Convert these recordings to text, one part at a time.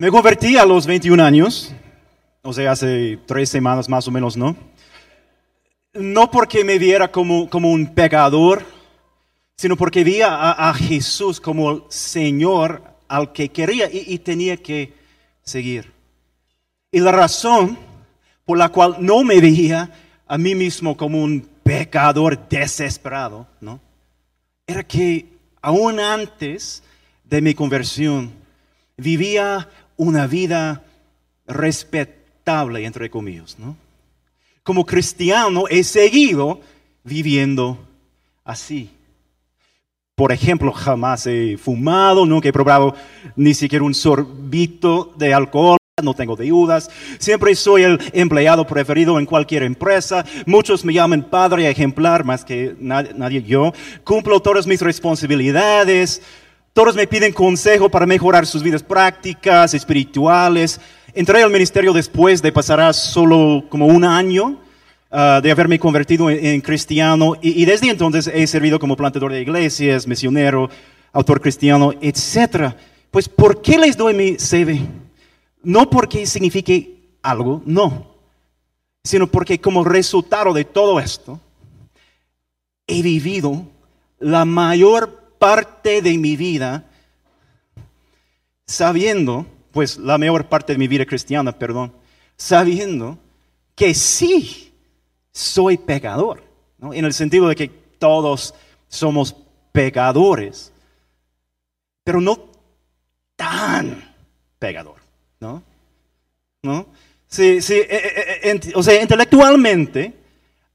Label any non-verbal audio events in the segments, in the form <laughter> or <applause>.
Me convertí a los 21 años, o sea, hace tres semanas más o menos, ¿no? No porque me viera como, como un pecador, sino porque vi a, Jesús como el Señor al que quería y, y tenía que seguir. Y la razón por la cual no me veía a mí mismo como un pecador desesperado, ¿no? Era que aún antes de mi conversión vivía una vida respetable, entre comillas, ¿no? Como cristiano he seguido viviendo así. Por ejemplo, jamás he fumado, nunca he probado ni siquiera un sorbito de alcohol, no tengo deudas, siempre soy el empleado preferido en cualquier empresa, muchos me llaman padre ejemplar más que nadie, nadie yo, cumplo todas mis responsabilidades, todos me piden consejo para mejorar sus vidas prácticas, espirituales. Entré al ministerio después de pasar solo como un año uh, de haberme convertido en, en cristiano y, y, desde entonces he servido como plantador de iglesias, misionero, autor cristiano, etc. Pues, ¿por qué les doy mi CV? No porque signifique algo, no, sino porque como resultado de todo esto, he vivido la mayor parte de mi vida sabiendo, pues la mayor parte de mi vida cristiana, perdón, sabiendo que sí soy pecador, ¿no? en el sentido de que todos somos pecadores, pero no tan pecador, ¿no? ¿No? Sí, sí, eh, eh, eh, o sea, intelectualmente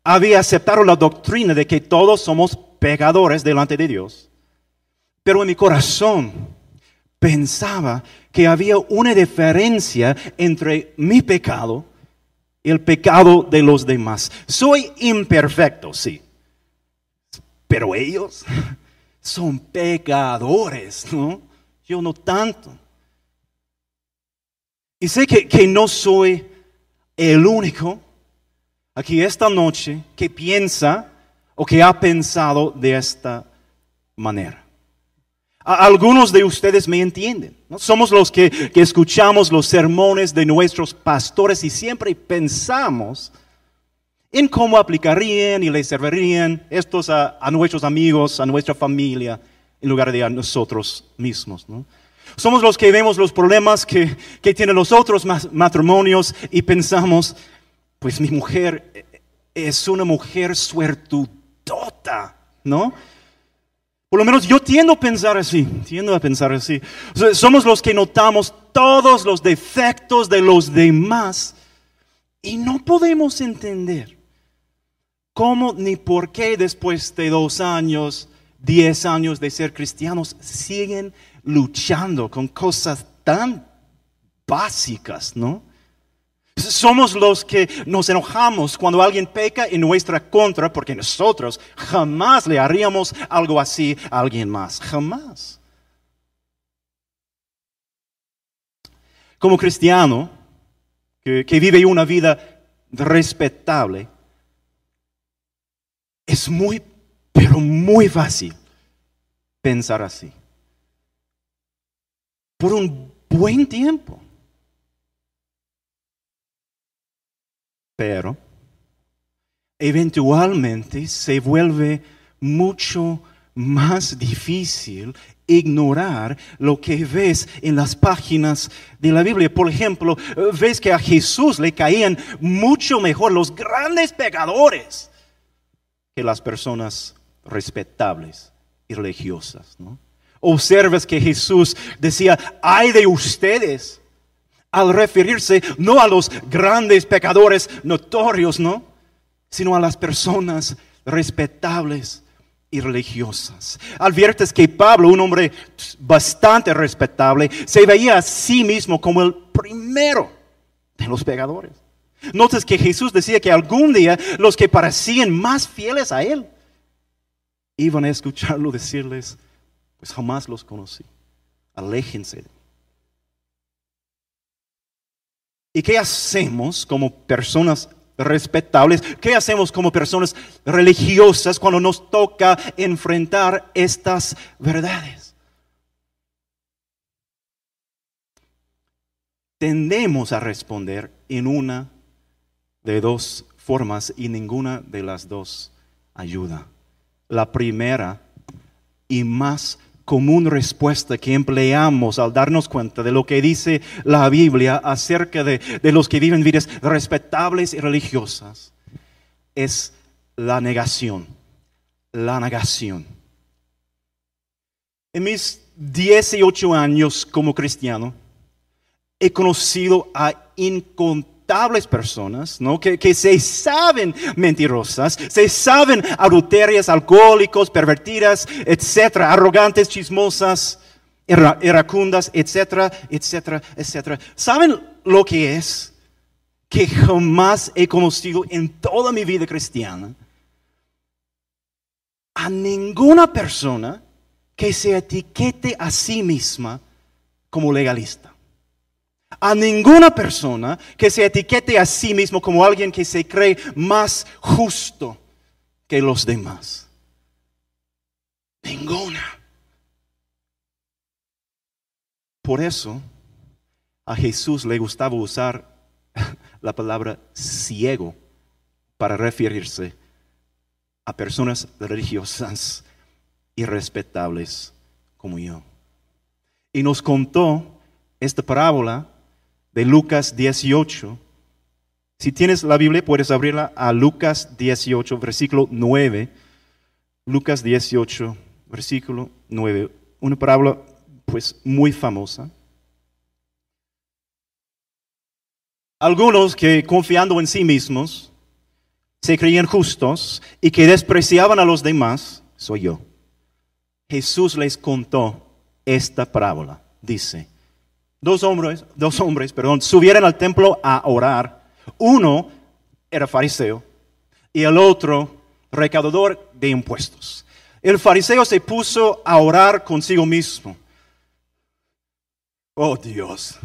había aceptado la doctrina de que todos somos pecadores delante de Dios. Pero en mi corazón pensaba que había una diferencia entre mi pecado y el pecado de los demás. Soy imperfecto, sí. Pero ellos <laughs> son pecadores, ¿no? Yo no tanto. Y sé que, que no soy el único aquí esta noche que piensa o que ha pensado de esta manera. Algunos de ustedes me entienden. ¿no? Somos los que, que, escuchamos los sermones de nuestros pastores y siempre pensamos en cómo aplicarían y les servirían estos a, a nuestros amigos, a nuestra familia, en lugar de a nosotros mismos. ¿no? Somos los que vemos los problemas que, que tienen los otros matrimonios y pensamos, pues mi mujer es una mujer suertudota, ¿no? Por lo menos yo tiendo a pensar así, tiendo a pensar así. Somos los que notamos todos los defectos de los demás y no podemos entender cómo ni por qué después de dos años, diez años de ser cristianos, siguen luchando con cosas tan básicas, ¿no? Somos los que nos enojamos cuando alguien peca en nuestra contra porque nosotros jamás le haríamos algo así a alguien más. Jamás. Como cristiano que, que vive una vida respetable, es muy, pero muy fácil pensar así. Por un buen tiempo. Pero eventualmente se vuelve mucho más difícil ignorar lo que ves en las páginas de la Biblia. Por ejemplo, ves que a Jesús le caían mucho mejor los grandes pecadores que las personas respetables y religiosas. ¿no? Observas que Jesús decía, ay de ustedes al referirse no a los grandes pecadores notorios, ¿no? Sino a las personas respetables y religiosas. Adviertes que Pablo, un hombre bastante respetable, se veía a sí mismo como el primero de los pecadores. Notas que Jesús decía que algún día los que parecían más fieles a él iban a escucharlo decirles, pues jamás los conocí. Aléjense de ¿Y qué hacemos como personas respetables? ¿Qué hacemos como personas religiosas cuando nos toca enfrentar estas verdades? tendemos a responder en una de dos formas y ninguna de las dos ayuda. La primera y más común respuesta que empleamos al darnos cuenta de lo que dice la Biblia acerca de, de los que viven vidas respetables y religiosas es la negación. La negación. En mis 18 años como cristiano, he conocido a incontables personas ¿no? que, que se saben mentirosas, se saben adulterias, alcohólicos, pervertidas, etcétera, arrogantes, chismosas, ira- iracundas, etcétera, etcétera, etcétera. ¿Saben lo que es? Que jamás he conocido en toda mi vida cristiana a ninguna persona que se etiquete a sí misma como legalista. A ninguna persona que se etiquete a sí mismo como alguien que se cree más justo que los demás. Ninguna. Por eso a Jesús le gustaba usar <laughs> la palabra ciego para referirse a personas religiosas y respetables como yo. Y nos contó esta parábola de Lucas 18. Si tienes la Biblia, puedes abrirla a Lucas 18, versículo 9. Lucas 18, versículo 9. Una parábola pues muy famosa. Algunos que confiando en sí mismos se creían justos y que despreciaban a los demás, soy yo. Jesús les contó esta parábola. Dice, dos hombres, dos hombres, perdón, subieron al templo a orar. Uno era fariseo y el otro recaudador de impuestos. El fariseo se puso a orar consigo mismo. Oh Dios,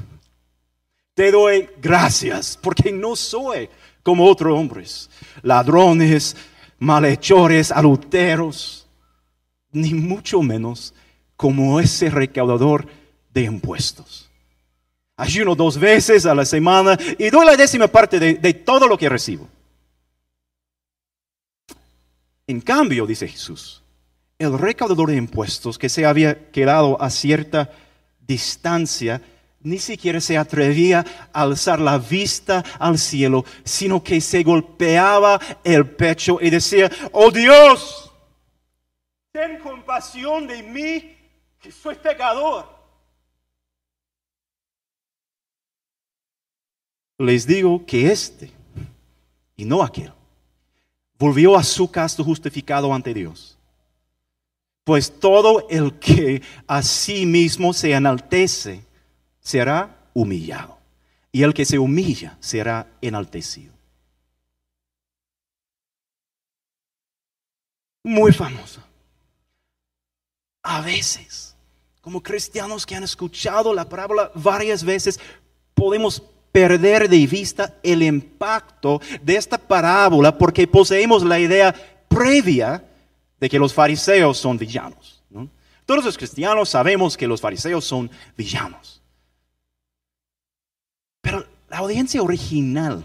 te doy gracias porque no soy como otros hombres, ladrones, malhechores, adulteros, ni mucho menos como ese recaudador de impuestos. Ayuno dos veces a la semana y doy la décima parte de, de todo lo que recibo. En cambio, dice Jesús, el recaudador de impuestos que se había quedado a cierta distancia, ni siquiera se atrevía a alzar la vista al cielo, sino que se golpeaba el pecho y decía, oh Dios, ten compasión de mí, que soy pecador. Les digo que este, y no aquel, volvió a su casto justificado ante Dios. Pues todo el que a sí mismo se enaltece será humillado, y el que se humilla será enaltecido. Muy famoso. A veces, como cristianos que han escuchado la parábola varias veces, podemos perder de vista el impacto de esta parábola porque poseemos la idea previa de que los fariseos son villanos. ¿no? Todos los cristianos sabemos que los fariseos son villanos. Pero la audiencia original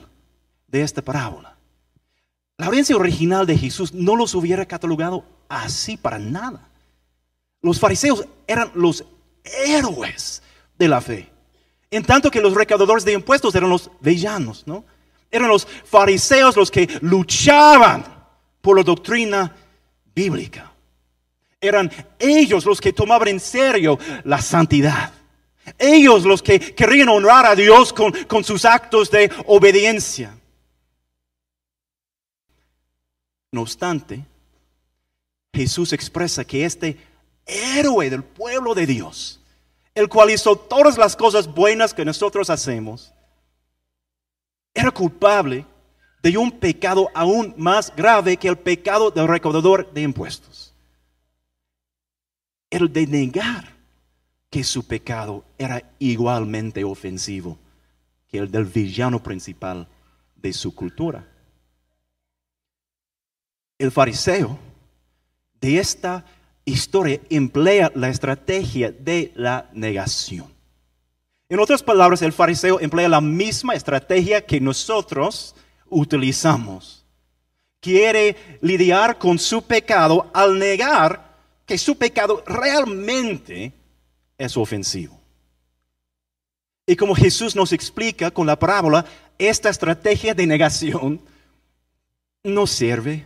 de esta parábola, la audiencia original de Jesús no los hubiera catalogado así para nada. Los fariseos eran los héroes de la fe. En tanto que los recaudadores de impuestos eran los villanos, ¿no? Eran los fariseos los que luchaban por la doctrina bíblica. Eran ellos los que tomaban en serio la santidad. Ellos los que querían honrar a Dios con, con sus actos de obediencia. No obstante, Jesús expresa que este héroe del pueblo de Dios, el cual hizo todas las cosas buenas que nosotros hacemos, era culpable de un pecado aún más grave que el pecado del recaudador de impuestos. El de negar que su pecado era igualmente ofensivo que el del villano principal de su cultura. El fariseo de esta historia emplea la estrategia de la negación. En otras palabras, el fariseo emplea la misma estrategia que nosotros utilizamos. Quiere lidiar con su pecado al negar que su pecado realmente es ofensivo. Y como Jesús nos explica con la parábola, esta estrategia de negación no sirve.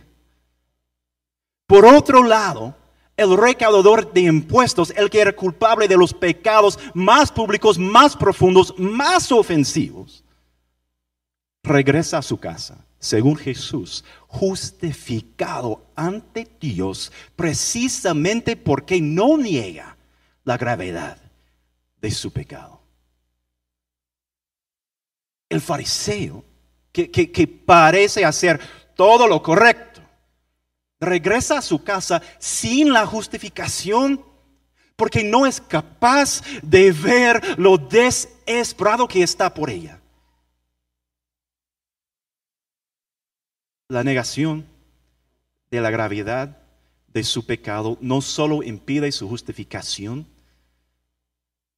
Por otro lado, el recaudador de impuestos, el que era culpable de los pecados más públicos, más profundos, más ofensivos, regresa a su casa, según Jesús, justificado ante Dios, precisamente porque no niega la gravedad de su pecado. El fariseo, que, que parece hacer todo lo correcto, regresa a su casa sin la justificación porque no es capaz de ver lo desesperado que está por ella. La negación de la gravedad de su pecado no solo impide su justificación,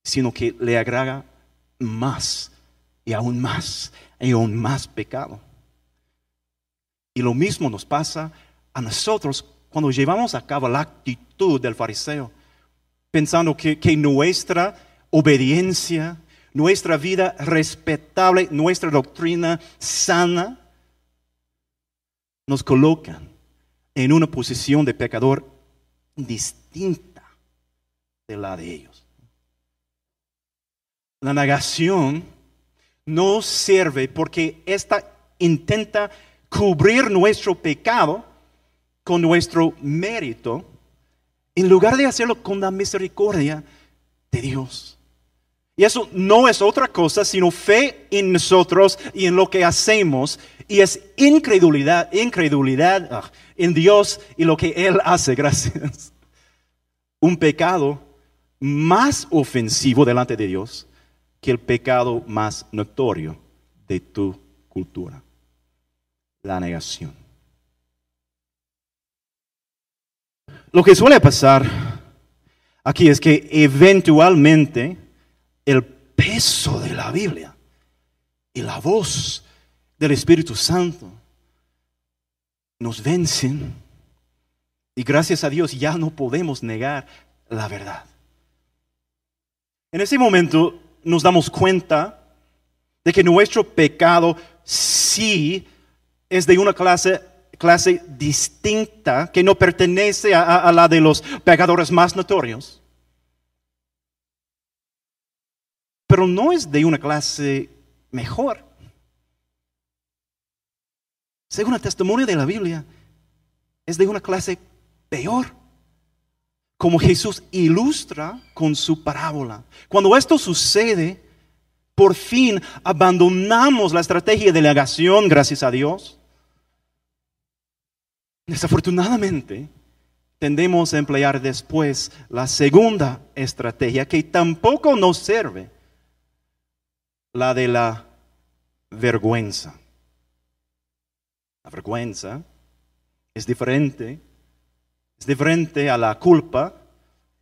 sino que le agrega más y aún más y aún más pecado. Y lo mismo nos pasa a nosotros cuando llevamos a cabo la actitud del fariseo, pensando que, nuestra obediencia, nuestra vida respetable, nuestra doctrina sana, nos colocan en una posición de pecador distinta de la de ellos. La negación no sirve porque esta intenta cubrir nuestro pecado con nuestro mérito, en lugar de hacerlo con la misericordia de Dios. Y eso no es otra cosa sino fe en nosotros y en lo que hacemos. Y es incredulidad, incredulidad ah, en Dios y lo que Él hace. <laughs> Gracias. Un pecado más ofensivo delante de Dios que el pecado más notorio de tu cultura. La negación. Lo que suele pasar aquí es que eventualmente el peso de la Biblia y la voz del Espíritu Santo nos vencen y gracias a Dios ya no podemos negar la verdad. En ese momento nos damos cuenta de que nuestro pecado sí es de una clase clase distinta que no pertenece a, la de los pecadores más notorios. Pero no es de una clase mejor. Según el testimonio de la Biblia, es de una clase peor. Como Jesús ilustra con su parábola. Cuando esto sucede, por fin abandonamos la estrategia de negación, gracias a Dios, Desafortunadamente, tendemos a emplear después la segunda estrategia que tampoco nos sirve, la de la vergüenza. La vergüenza es diferente, es diferente a la culpa,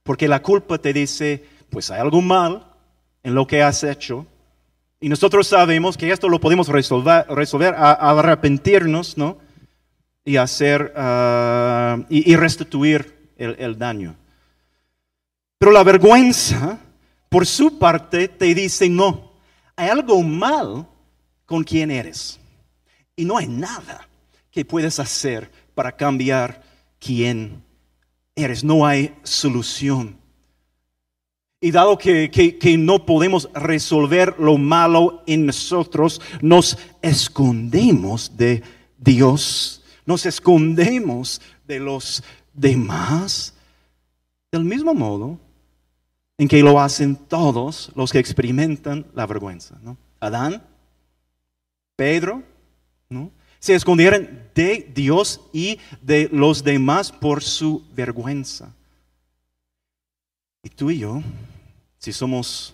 porque la culpa te dice, pues hay algo mal en lo que has hecho, y nosotros sabemos que esto lo podemos resolver, resolver arrepentirnos, ¿no? Y hacer ah, y, restituir el, el daño. Pero la vergüenza, por su parte, te dice, no, hay algo mal con quien eres. Y no hay nada que puedes hacer para cambiar quién eres. No hay solución. Y dado que, que, no podemos resolver lo malo en nosotros, nos escondemos de Dios nos escondemos de los demás del mismo modo en que lo hacen todos los que experimentan la vergüenza. Adán, Pedro, ¿no? se escondieron de Dios y de los demás por su vergüenza. Y tú y yo, si somos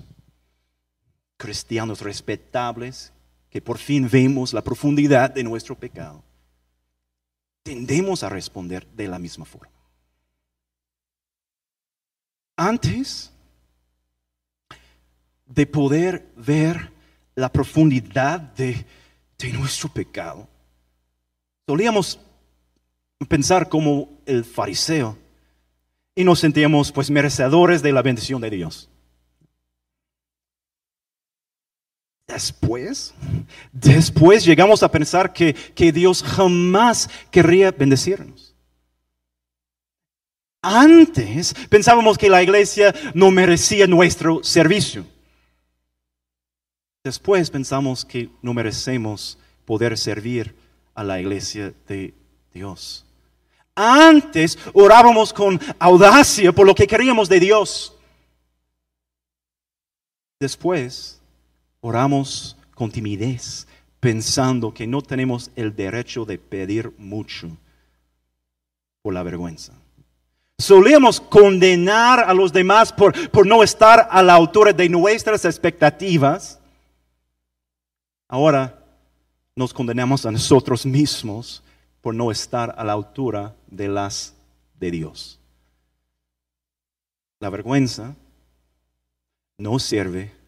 cristianos respetables, que por fin vemos la profundidad de nuestro pecado, tendemos a responder de la misma forma. Antes, de poder ver la profundidad de, de nuestro pecado. Solíamos pensar como el fariseo y nos sentíamos pues merecedores de la bendición de Dios. Después, después llegamos a pensar que, que Dios jamás querría bendecirnos. Antes pensábamos que la iglesia no merecía nuestro servicio. Después pensamos que no merecemos poder servir a la iglesia de Dios. Antes orábamos con audacia por lo que queríamos de Dios. Después oramos con timidez, pensando que no tenemos el derecho de pedir mucho por la vergüenza. Solíamos condenar a los demás por, por no estar a la altura de nuestras expectativas. Ahora nos condenamos a nosotros mismos por no estar a la altura de las de Dios. La vergüenza no sirve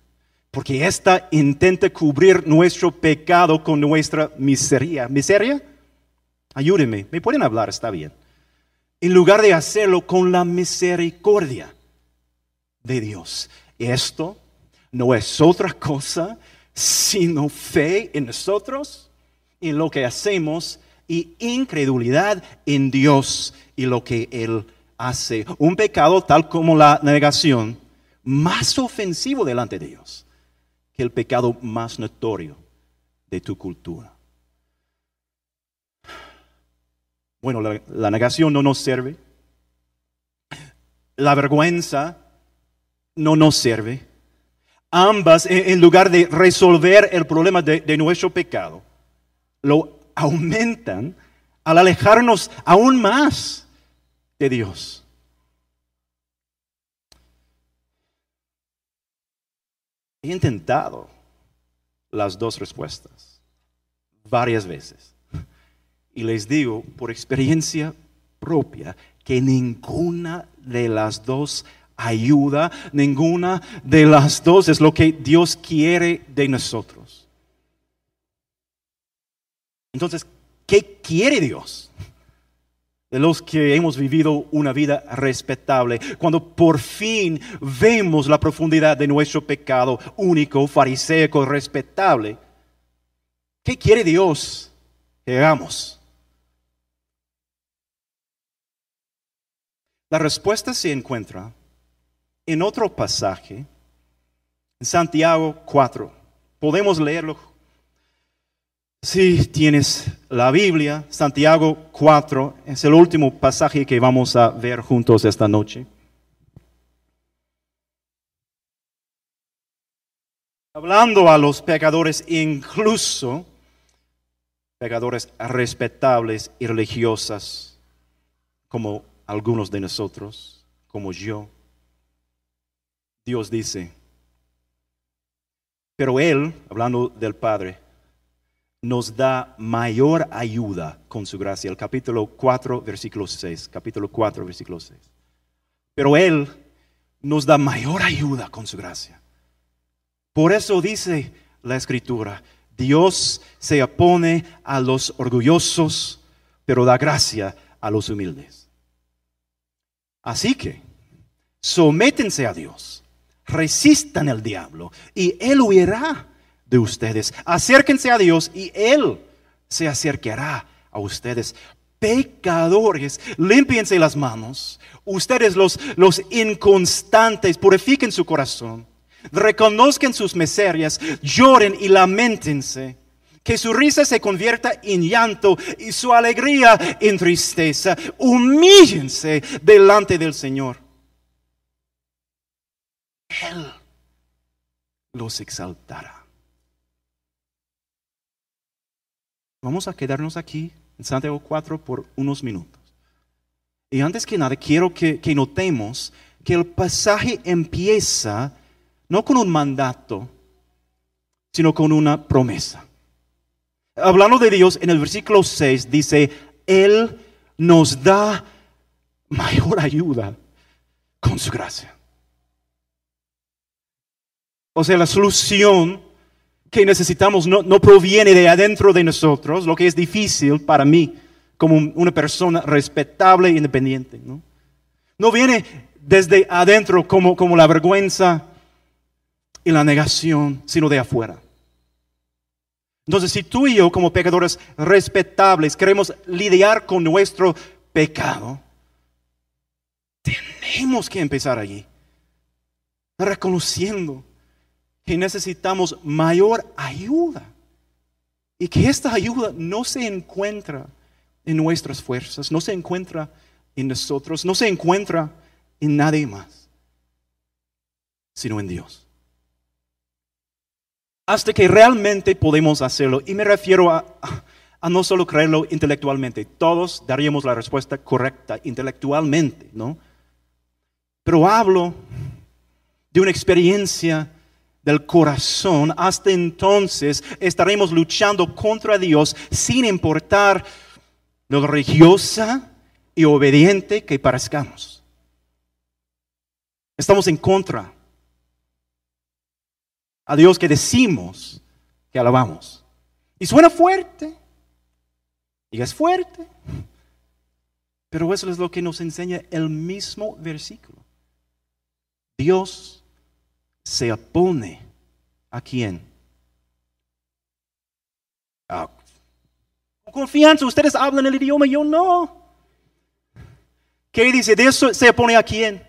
porque ésta intenta cubrir nuestro pecado con nuestra miseria. ¿Miseria? Ayúdenme, me pueden hablar, está bien. En lugar de hacerlo con la misericordia de Dios. Esto no es otra cosa sino fe en nosotros, en lo que hacemos y incredulidad en Dios y lo que Él hace. Un pecado tal como la negación, más ofensivo delante de Dios que el pecado más notorio de tu cultura. Bueno, la, negación no nos sirve. La vergüenza no nos sirve. Ambas, en lugar de resolver el problema de, de nuestro pecado, lo aumentan al alejarnos aún más de Dios. He intentado las dos respuestas varias veces. Y les digo por experiencia propia que ninguna de las dos ayuda, ninguna de las dos es lo que Dios quiere de nosotros. Entonces, ¿qué quiere Dios? De los que hemos vivido una vida respetable, cuando por fin vemos la profundidad de nuestro pecado único, fariseico, respetable, ¿qué quiere Dios que hagamos? La respuesta se encuentra en otro pasaje, en Santiago 4. Podemos leerlo si tienes la Biblia, Santiago 4 es el último pasaje que vamos a ver juntos esta noche. Hablando a los pecadores, incluso pecadores respetables y religiosas, como algunos de nosotros, como yo, Dios dice, pero Él, hablando del Padre, nos da mayor ayuda con su gracia. El capítulo 4, versículo 6. Capítulo 4, versículo 6. Pero Él nos da mayor ayuda con su gracia. Por eso dice la escritura, Dios se opone a los orgullosos, pero da gracia a los humildes. Así que, sométense a Dios, resistan al diablo y Él huirá de ustedes. Acérquense a Dios y Él se acercará a ustedes. Pecadores, limpiense las manos. Ustedes los, los inconstantes, purifiquen su corazón. Reconozcan sus miserias, lloren y lamentense. Que su risa se convierta en llanto y su alegría en tristeza. Humíllense delante del Señor. Él los exaltará. Vamos a quedarnos aquí en Santiago 4 por unos minutos. Y antes que nada, quiero que, notemos que el pasaje empieza no con un mandato, sino con una promesa. Hablando de Dios, en el versículo 6 dice, Él nos da mayor ayuda con su gracia. O sea, la solución que necesitamos no, no proviene de adentro de nosotros, lo que es difícil para mí como una persona respetable e independiente. No, no viene desde adentro como, como la vergüenza y la negación, sino de afuera. Entonces, si tú y yo como pecadores respetables queremos lidiar con nuestro pecado, tenemos que empezar allí, reconociendo que necesitamos mayor ayuda y que esta ayuda no se encuentra en nuestras fuerzas, no se encuentra en nosotros, no se encuentra en nadie más, sino en Dios hasta que realmente podemos hacerlo. Y me refiero a, no solo creerlo intelectualmente, todos daríamos la respuesta correcta intelectualmente, ¿no? Pero hablo de una experiencia del corazón. Hasta entonces estaremos luchando contra Dios sin importar lo religiosa y obediente que parezcamos. Estamos en contra a Dios que decimos que alabamos. Y suena fuerte, y es fuerte, pero eso es lo que nos enseña el mismo versículo. Dios se opone a quién? Ah, con confianza, ustedes hablan el idioma, yo no. ¿Qué dice? Dios se opone a quién?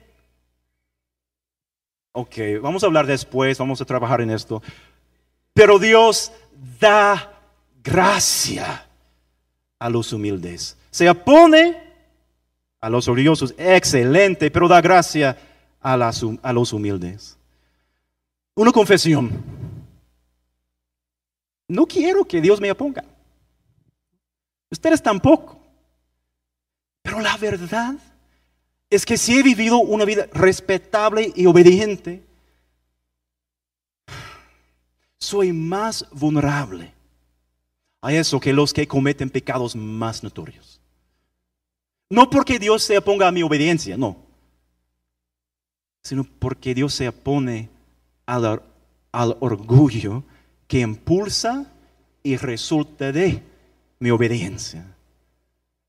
Ok, vamos a hablar después, vamos a trabajar en esto. Pero Dios da gracia a los humildes. Se opone a los orgullosos, excelente, pero da gracia a los humildes. Una confesión. No quiero que Dios me oponga. Ustedes tampoco. Pero la verdad es que si he vivido una vida respetable y obediente, soy más vulnerable a eso que los que cometen pecados más notorios. No porque Dios se oponga a mi obediencia, no, sino porque Dios se opone al, al orgullo que impulsa y resulta de mi obediencia.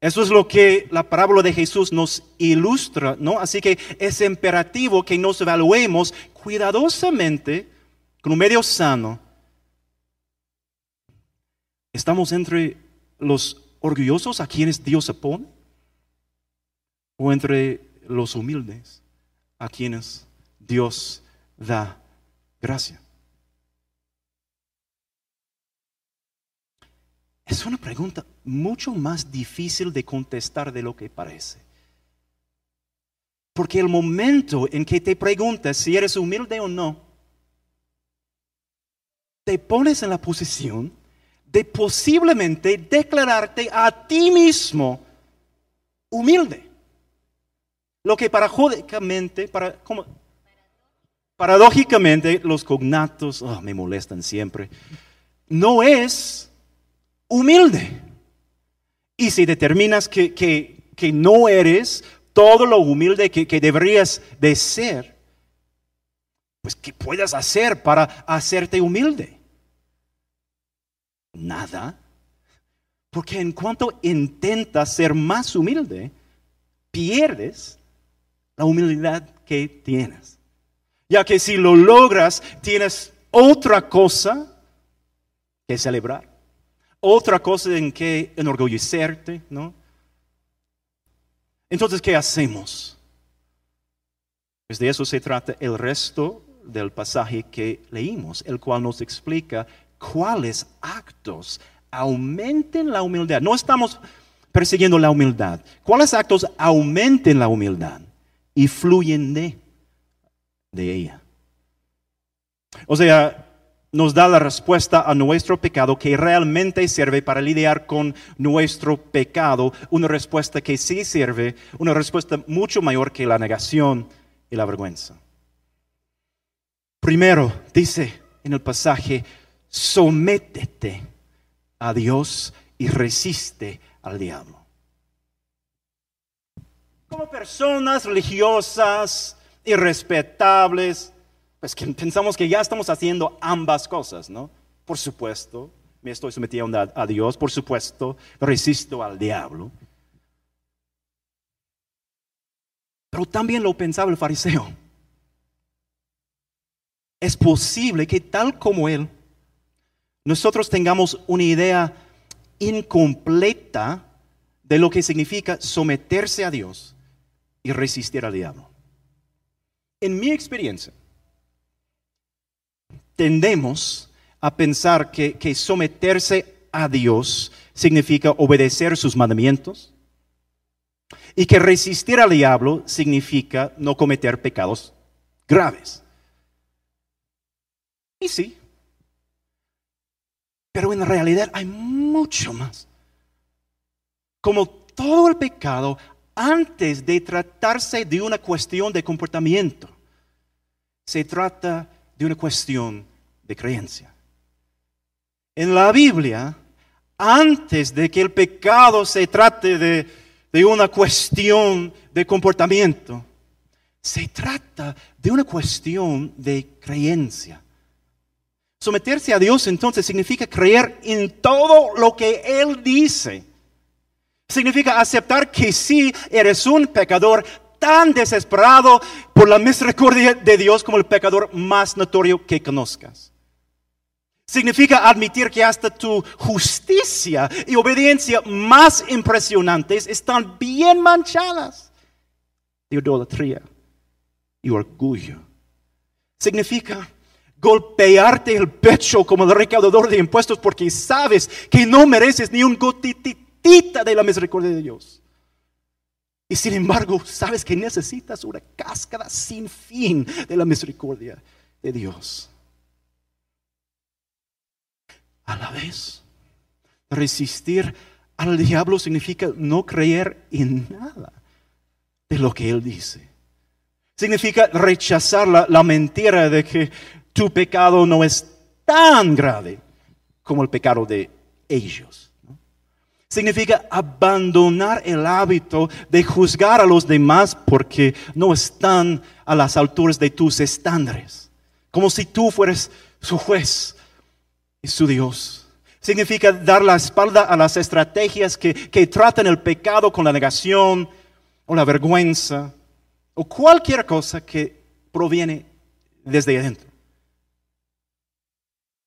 Eso es lo que la parábola de Jesús nos ilustra, ¿no? Así que es imperativo que nos evaluemos cuidadosamente con un medio sano. ¿Estamos entre los orgullosos a quienes Dios pone? ¿O entre los humildes a quienes Dios da gracia? Es una pregunta mucho más difícil de contestar de lo que parece. Porque el momento en que te preguntas si eres humilde o no, te pones en la posición de posiblemente declararte a ti mismo humilde. Lo que paradójicamente, para, paradójicamente los cognatos oh, me molestan siempre, no es humilde. Y si determinas que, no eres todo lo humilde que, que deberías de ser, pues ¿qué puedes hacer para hacerte humilde? Nada. Porque en cuanto intentas ser más humilde, pierdes la humildad que tienes. Ya que si lo logras, tienes otra cosa que celebrar otra cosa en que enorgullecerte, ¿no? Entonces, ¿qué hacemos? Pues de eso se trata el resto del pasaje que leímos, el cual nos explica cuáles actos aumenten la humildad. No estamos persiguiendo la humildad. ¿Cuáles actos aumenten la humildad y fluyen de, de ella? O sea, nos da la respuesta a nuestro pecado que realmente sirve para lidiar con nuestro pecado, una respuesta que sí sirve, una respuesta mucho mayor que la negación y la vergüenza. Primero, dice en el pasaje, sométete a Dios y resiste al diablo. Como personas religiosas, irrespetables, Pues que <laughs> pensamos que ya estamos haciendo ambas cosas, ¿no? Por supuesto, me estoy sometiendo a, Dios, por supuesto, resisto al diablo. Pero también lo pensaba el fariseo. Es posible que tal como él, nosotros tengamos una idea incompleta de lo que significa someterse a Dios y resistir al diablo. En mi experiencia, tendemos a pensar que, someterse a Dios significa obedecer sus mandamientos y que resistir al diablo significa no cometer pecados graves. Y sí, pero en realidad hay mucho más. Como todo el pecado, antes de tratarse de una cuestión de comportamiento, se trata de una cuestión de creencia. En la Biblia, antes de que el pecado se trate de, de una cuestión de comportamiento, se trata de una cuestión de creencia. Someterse a Dios entonces significa creer en todo lo que Él dice. Significa aceptar que sí eres un pecador tan desesperado por la misericordia de Dios como el pecador más notorio que conozcas. Significa admitir que hasta tu justicia y obediencia más impresionantes están bien manchadas de idolatría y orgullo. Significa golpearte el pecho como el recaudador de impuestos porque sabes que no mereces ni un de la misericordia de Dios. Y sin embargo, sabes que necesitas una cáscara sin fin de la misericordia de Dios. A la vez, resistir al diablo significa no creer en nada de lo que él dice. Significa rechazar la, la mentira de que tu pecado no es tan grave como el pecado de ellos. Significa abandonar el hábito de juzgar a los demás porque no están a las alturas de tus estándares. Como si tú fueras su juez y su Dios. Significa dar la espalda a las estrategias que, que tratan el pecado con la negación o la vergüenza o cualquier cosa que proviene desde adentro.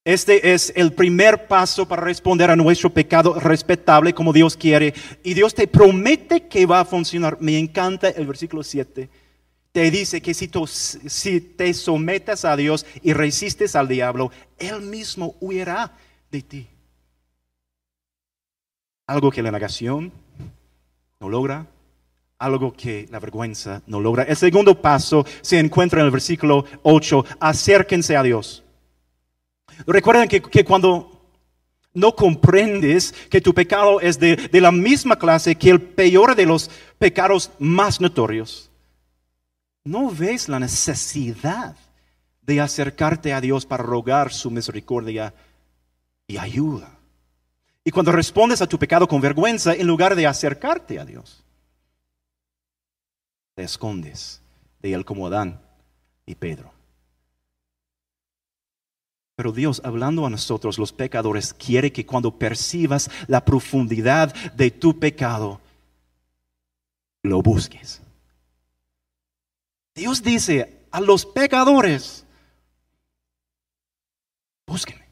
Este es el primer paso para responder a nuestro pecado respetable como Dios quiere. Y Dios te promete que va a funcionar. Me encanta el versículo 7. Te dice que si, si te sometas a Dios y resistes al diablo, Él mismo huirá de ti. Algo que la negación no logra, algo que la vergüenza no logra. El segundo paso se encuentra en el versículo 8. Acérquense a Dios. Recuerden que, cuando no comprendes que tu pecado es de, de, la misma clase que el peor de los pecados más notorios, no ves la necesidad de acercarte a Dios para rogar su misericordia y ayuda. Y cuando respondes a tu pecado con vergüenza, en lugar de acercarte a Dios, te escondes de él como Adán y Pedro. Pero Dios, hablando a nosotros los pecadores, quiere que cuando percibas la profundidad de tu pecado, lo busques. Dios dice a los pecadores, búsquenme,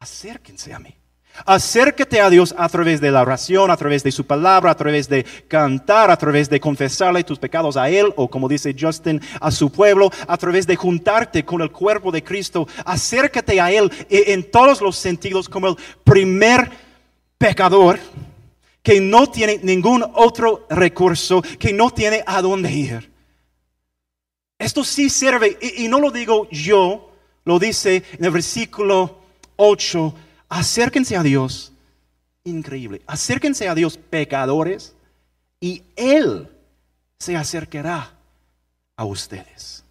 acérquense a mí. Acércate a Dios a través de la oración, a través de su palabra, a través de cantar, a través de confesarle tus pecados a Él o como dice Justin, a su pueblo, a través de juntarte con el cuerpo de Cristo. Acércate a Él en todos los sentidos como el primer pecador que no tiene ningún otro recurso, que no tiene a dónde ir. Esto sí sirve, y, y no lo digo yo, lo dice en el versículo 8 acérquense a Dios. Increíble. Acérquense a Dios pecadores y Él se acercará a ustedes.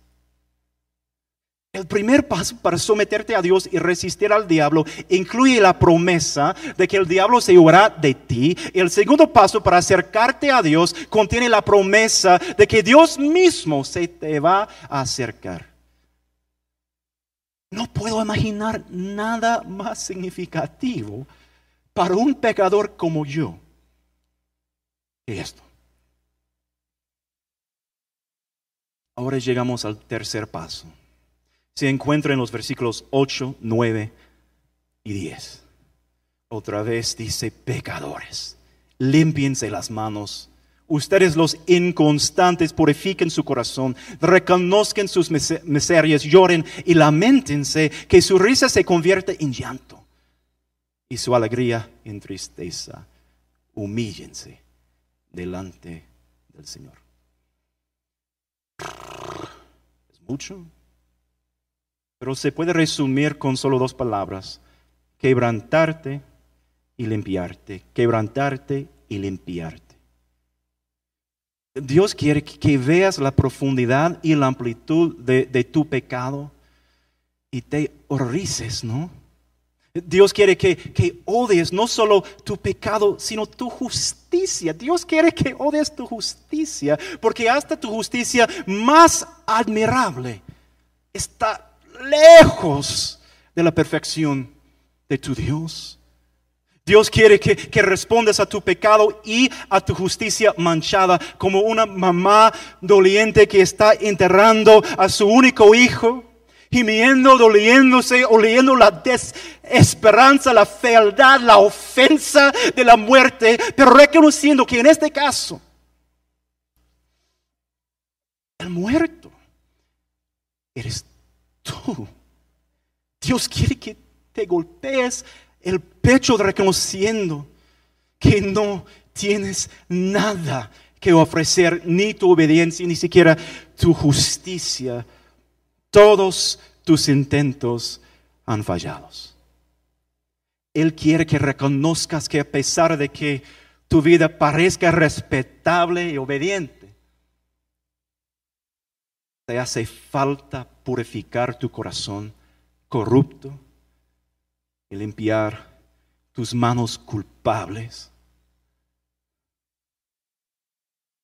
El primer paso para someterte a Dios y resistir al diablo incluye la promesa de que el diablo se huirá de ti. El segundo paso para acercarte a Dios contiene la promesa de que Dios mismo se te va a acercar No puedo imaginar nada más significativo para un pecador como yo que esto. Ahora llegamos al tercer paso. Se encuentra en los versículos 8, 9 y 10. Otra vez dice, pecadores, límpiense las manos. Ustedes los inconstantes purifiquen su corazón, reconozcan sus miserias, lloren y lamentense, que su risa se convierte en llanto y su alegría en tristeza. Humíllense delante del Señor. Es mucho, pero se puede resumir con solo dos palabras. Quebrantarte y limpiarte. Quebrantarte y limpiarte. Dios quiere que veas la profundidad y la amplitud de, tu pecado y te horrices, ¿no? Dios quiere que, que, odies no solo tu pecado, sino tu justicia. Dios quiere que odies tu justicia, porque hasta tu justicia más admirable está lejos de la perfección de tu Dios. Dios quiere que, respondas a tu pecado y a tu justicia manchada como una mamá doliente que está enterrando a su único hijo gimiendo, doliéndose, oliendo la desesperanza, la fealdad, la ofensa de la muerte, pero reconociendo que en este caso, el muerto eres tú. Dios quiere que te golpees el pecho reconociendo que no tienes nada que ofrecer, ni tu obediencia, ni siquiera tu justicia todos tus intentos han fallado. Él quiere que reconozcas que a pesar de que tu vida parezca respetable y obediente, te hace falta purificar tu corazón corrupto y limpiar tus manos culpables.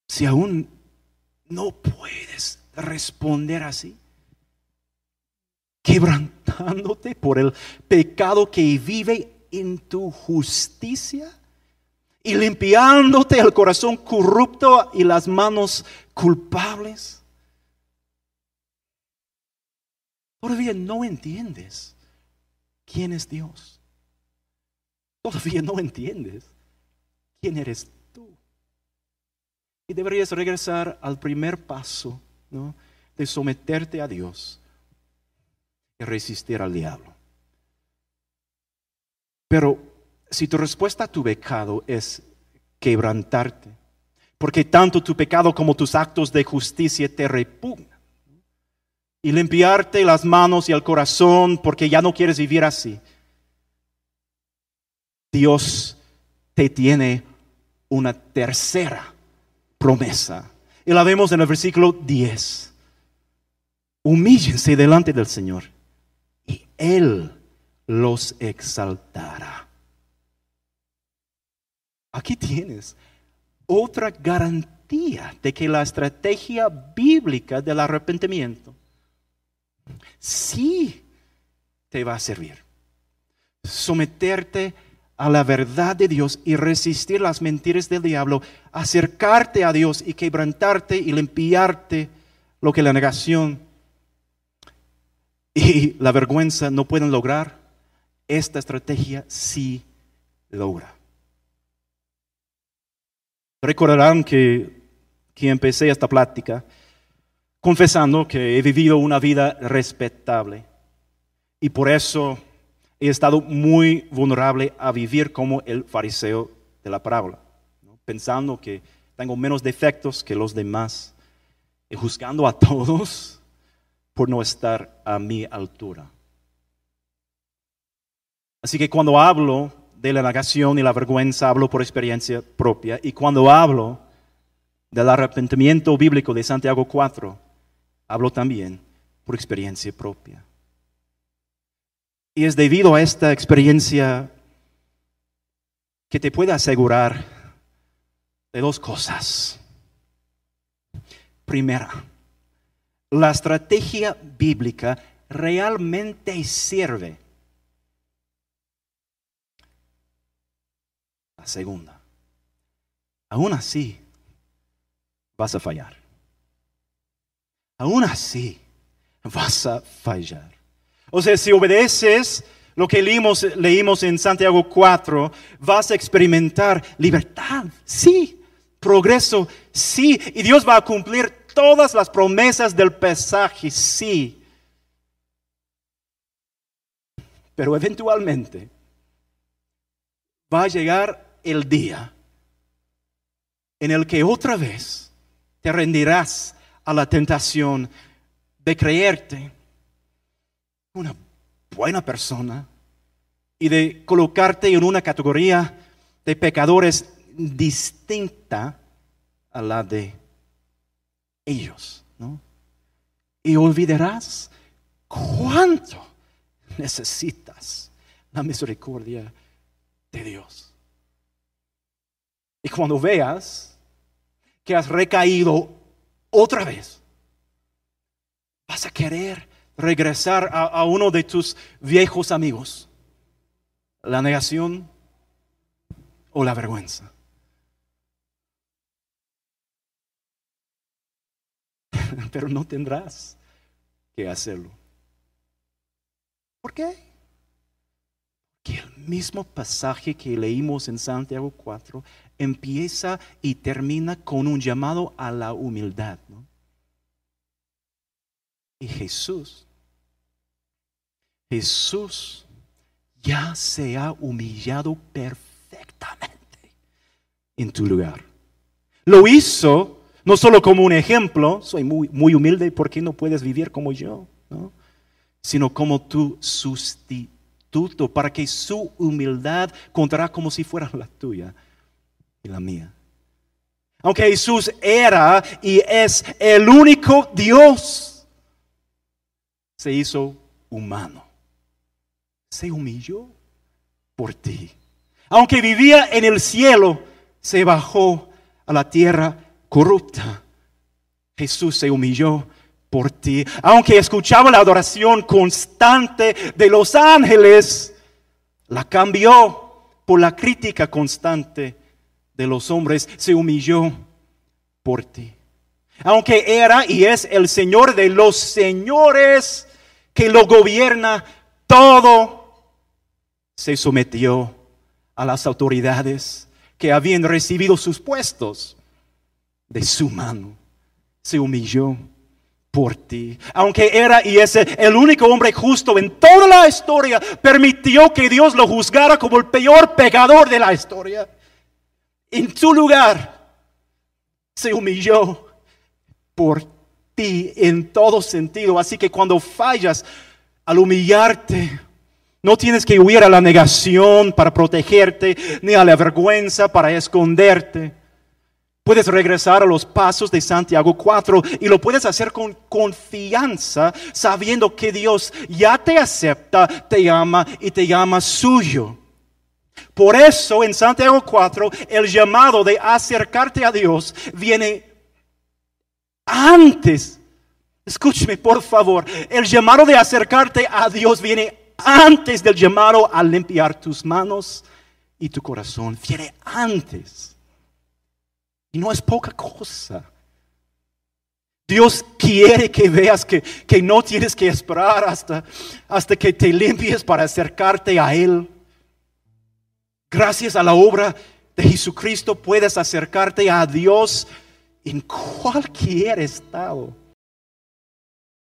Si aún no puedes responder así, quebrantándote por el pecado que vive en tu justicia y limpiándote el corazón corrupto y las manos culpables. Todavía no entiendes quién es Dios. Todavía no entiendes quién eres tú. Y deberías regresar al primer paso ¿no? de someterte a Dios resistir al diablo. Pero si tu respuesta a tu pecado es quebrantarte, porque tanto tu pecado como tus actos de justicia te repugnan, y limpiarte las manos y el corazón porque ya no quieres vivir así, Dios te tiene una tercera promesa. Y la vemos en el versículo 10. Humíllense delante del Señor él los exaltará. Aquí tienes otra garantía de que la estrategia bíblica del arrepentimiento sí te va a servir. Someterte a la verdad de Dios y resistir las mentiras del diablo, acercarte a Dios y quebrantarte y limpiarte lo que la negación y la vergüenza no pueden lograr, esta estrategia sí logra. Recordarán que, que empecé esta plática confesando que he vivido una vida respetable y por eso he estado muy vulnerable a vivir como el fariseo de la parábola, pensando que tengo menos defectos que los demás y juzgando a <laughs> todos por no estar a mi altura. Así que cuando hablo de la negación y la vergüenza, hablo por experiencia propia. Y cuando hablo del arrepentimiento bíblico de Santiago 4, hablo también por experiencia propia. Y es debido a esta experiencia que te puedo asegurar de dos cosas. Primera, la estrategia bíblica realmente sirve. La segunda, aún así vas a fallar. Aún así vas a fallar. O sea, si obedeces lo que leímos, leímos en Santiago 4, vas a experimentar libertad, sí, progreso, sí, y Dios va a cumplir todas las promesas del pesaje, sí. Pero eventualmente va a llegar el día en el que otra vez te rendirás a la tentación de creerte una buena persona y de colocarte en una categoría de pecadores distinta a la de ellos, ¿no? Y olvidarás cuánto necesitas la misericordia de Dios. Y cuando veas que has recaído otra vez, vas a querer regresar a, uno de tus viejos amigos, la negación o la vergüenza. <laughs> Pero no tendrás que hacerlo. ¿Por qué? Porque el mismo pasaje que leímos en Santiago 4 empieza y termina con un llamado a la humildad. Y Jesús, Jesús ya se ha humillado perfectamente en tu lugar. Lo hizo no solo como un ejemplo, soy muy, muy humilde, ¿por qué no puedes vivir como yo? ¿No? Sino como tu sustituto, para que su humildad contará como si fuera la tuya y la mía. Aunque Jesús era y es el único Dios se hizo humano. Se humilló por ti. Aunque vivía en el cielo, se bajó a la tierra corrupta. Jesús se humilló por ti. Aunque escuchaba la adoración constante de los ángeles, la cambió por la crítica constante de los hombres. Se humilló por ti. Aunque era y es el Señor de los señores, que lo gobierna todo, se sometió a las autoridades que habían recibido sus puestos de su mano. Se humilló por ti. Aunque era y es el único hombre justo en toda la historia, permitió que Dios lo juzgara como el peor pecador de la historia. En su lugar, se humilló por ti en todo sentido. Así que cuando fallas al humillarte, no tienes que huir a la negación para protegerte, ni a la vergüenza para esconderte. Puedes regresar a los pasos de Santiago 4 y lo puedes hacer con confianza, sabiendo que Dios ya te acepta, te ama y te llama suyo. Por eso en Santiago 4 el llamado de acercarte a Dios viene antes, escúcheme por favor, el llamado de acercarte a Dios viene antes del llamado a limpiar tus manos y tu corazón. Viene antes. Y no es poca cosa. Dios quiere que veas que, que, no tienes que esperar hasta, hasta que te limpies para acercarte a Él. Gracias a la obra de Jesucristo puedes acercarte a Dios en cualquier estado.